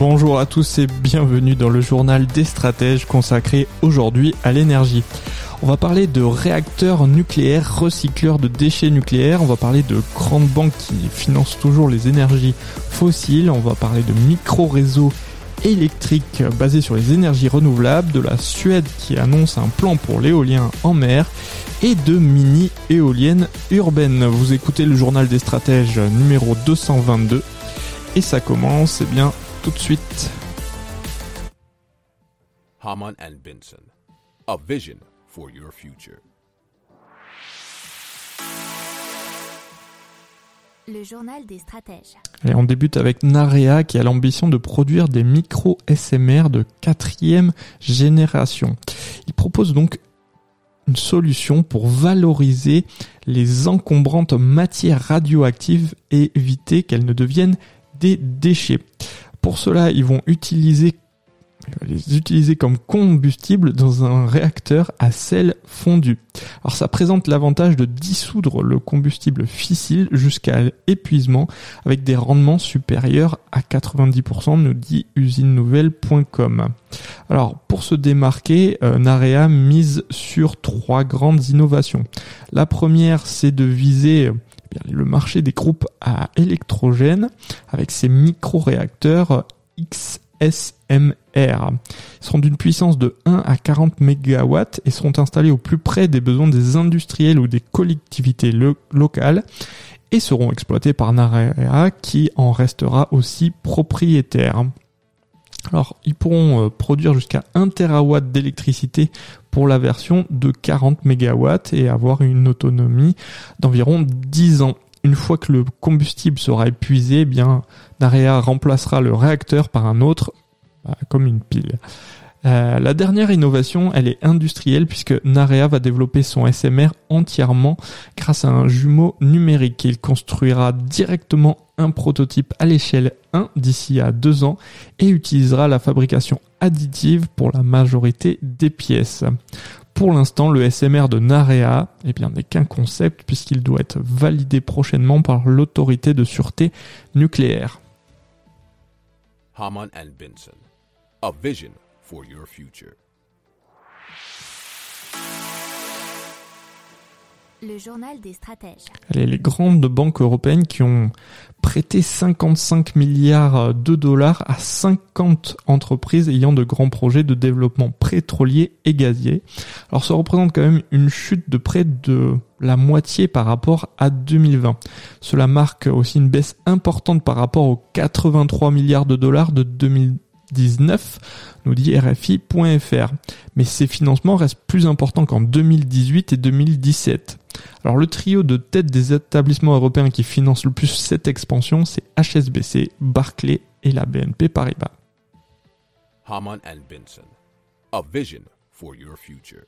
Bonjour à tous et bienvenue dans le journal des stratèges consacré aujourd'hui à l'énergie. On va parler de réacteurs nucléaires, recycleurs de déchets nucléaires, on va parler de grandes banques qui financent toujours les énergies fossiles, on va parler de micro-réseaux électriques basés sur les énergies renouvelables, de la Suède qui annonce un plan pour l'éolien en mer et de mini-éoliennes urbaines. Vous écoutez le journal des stratèges numéro 222 et ça commence eh bien tout de suite. Haman and Benson, a vision for your future. Le journal des stratèges. Et on débute avec Narea qui a l'ambition de produire des micro SMR de quatrième génération. Il propose donc une solution pour valoriser les encombrantes matières radioactives et éviter qu'elles ne deviennent des déchets. Pour cela, ils vont utiliser les utiliser comme combustible dans un réacteur à sel fondu. Alors ça présente l'avantage de dissoudre le combustible fissile jusqu'à l'épuisement avec des rendements supérieurs à 90% nous dit usinenouvelle.com. Alors pour se démarquer, euh, Narea mise sur trois grandes innovations. La première c'est de viser le marché des groupes à électrogène avec ses micro-réacteurs XSMR. Seront d'une puissance de 1 à 40 MW et seront installés au plus près des besoins des industriels ou des collectivités locales et seront exploités par Narea qui en restera aussi propriétaire. Alors, ils pourront euh, produire jusqu'à 1 TW d'électricité pour la version de 40 MW et avoir une autonomie d'environ 10 ans. Une fois que le combustible sera épuisé, eh bien, Narea remplacera le réacteur par un autre, bah, comme une pile. Euh, la dernière innovation, elle est industrielle puisque Narea va développer son SMR entièrement grâce à un jumeau numérique. Il construira directement un prototype à l'échelle 1 d'ici à 2 ans et utilisera la fabrication additive pour la majorité des pièces. Pour l'instant, le SMR de Narea eh n'est qu'un concept puisqu'il doit être validé prochainement par l'autorité de sûreté nucléaire. For your future. Le journal des stratèges. Allez, les grandes banques européennes qui ont prêté 55 milliards de dollars à 50 entreprises ayant de grands projets de développement pétrolier et gazier. Alors ça représente quand même une chute de près de la moitié par rapport à 2020. Cela marque aussi une baisse importante par rapport aux 83 milliards de dollars de 2020 19, nous dit RFI.fr. Mais ces financements restent plus importants qu'en 2018 et 2017. Alors le trio de tête des établissements européens qui financent le plus cette expansion, c'est HSBC, Barclay et la BNP Paribas. Haman and Benson, a vision for your future.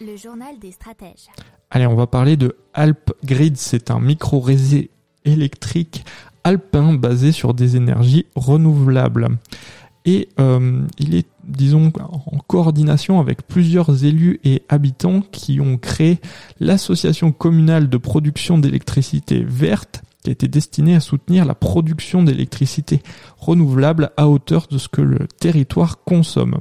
Le journal des stratèges. Allez, on va parler de Alp Grid. C'est un micro-réseau électrique alpin basé sur des énergies renouvelables. Et euh, il est, disons, en coordination avec plusieurs élus et habitants qui ont créé l'association communale de production d'électricité verte qui a été destinée à soutenir la production d'électricité renouvelable à hauteur de ce que le territoire consomme.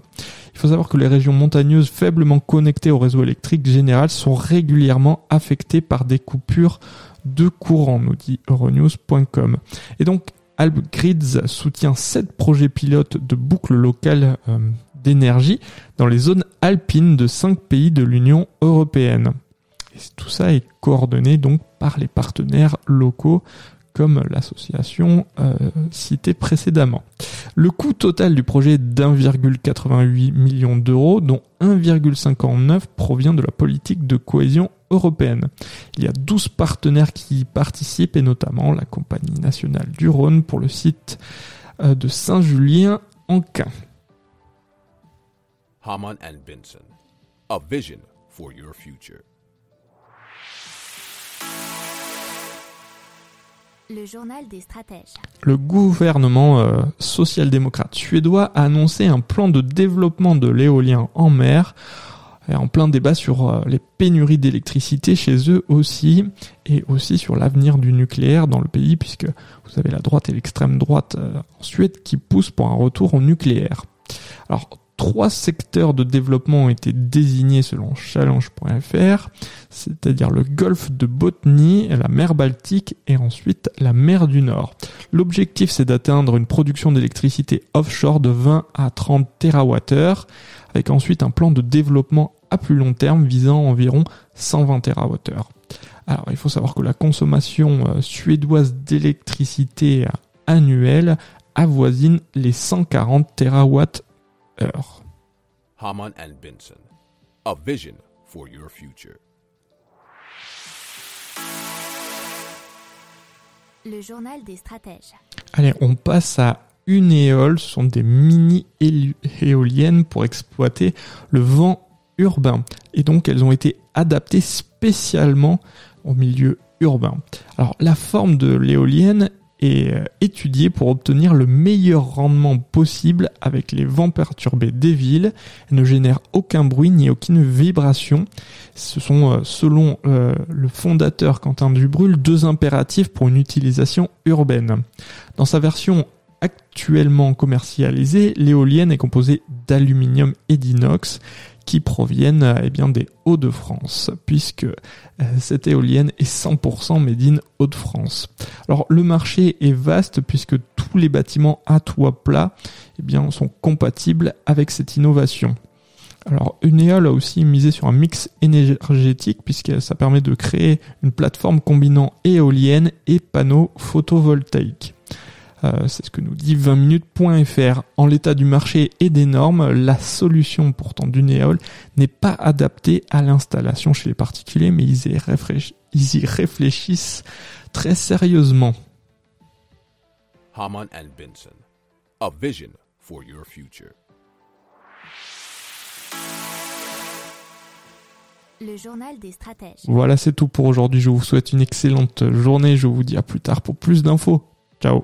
Il faut savoir que les régions montagneuses faiblement connectées au réseau électrique général sont régulièrement affectées par des coupures de courant, nous dit Euronews.com. Et donc, AlpGrids soutient sept projets pilotes de boucles locales euh, d'énergie dans les zones alpines de cinq pays de l'Union européenne. Et tout ça est coordonné donc par les partenaires locaux comme l'association euh, citée précédemment. Le coût total du projet est d'1,88 million d'euros, dont 1,59 provient de la politique de cohésion européenne. Il y a 12 partenaires qui y participent et notamment la Compagnie nationale du Rhône pour le site euh, de Saint-Julien Anquin. Haman and Benson. A vision for your future. Le journal des stratèges. Le gouvernement euh, social-démocrate suédois a annoncé un plan de développement de l'éolien en mer en plein débat sur euh, les pénuries d'électricité chez eux aussi et aussi sur l'avenir du nucléaire dans le pays puisque vous avez la droite et l'extrême droite euh, en Suède qui poussent pour un retour au nucléaire. Alors trois secteurs de développement ont été désignés selon challenge.fr, c'est-à-dire le golfe de Botnie, la mer Baltique et ensuite la mer du Nord. L'objectif c'est d'atteindre une production d'électricité offshore de 20 à 30 TWh avec ensuite un plan de développement à plus long terme visant environ 120 TWh. Alors il faut savoir que la consommation euh, suédoise d'électricité annuelle avoisine les 140 TWh Haman and Benson. A vision for your future. Le journal des stratèges. Allez, on passe à une éole. Ce sont des mini éoliennes pour exploiter le vent urbain. Et donc, elles ont été adaptées spécialement au milieu urbain. Alors, la forme de l'éolienne est euh, étudiée pour obtenir le meilleur rendement possible avec les vents perturbés des villes. Elle ne génère aucun bruit ni aucune vibration. Ce sont, euh, selon euh, le fondateur Quentin Dubrul, deux impératifs pour une utilisation urbaine. Dans sa version actuellement commercialisée, l'éolienne est composée d'aluminium et d'inox qui proviennent eh des Hauts-de-France, puisque euh, cette éolienne est 100% made in Hauts-de-France. Alors le marché est vaste puisque tous les bâtiments à toit plat eh sont compatibles avec cette innovation. Alors Uneol a aussi misé sur un mix énergétique puisque ça permet de créer une plateforme combinant éolienne et panneaux photovoltaïques. Euh, c'est ce que nous dit 20minutes.fr. En l'état du marché et des normes, la solution pourtant du Néol n'est pas adaptée à l'installation chez les particuliers, mais ils y, ils y réfléchissent très sérieusement. Haman and Benson. A vision for your future. Le journal des stratèges. Voilà, c'est tout pour aujourd'hui. Je vous souhaite une excellente journée. Je vous dis à plus tard pour plus d'infos. Ciao.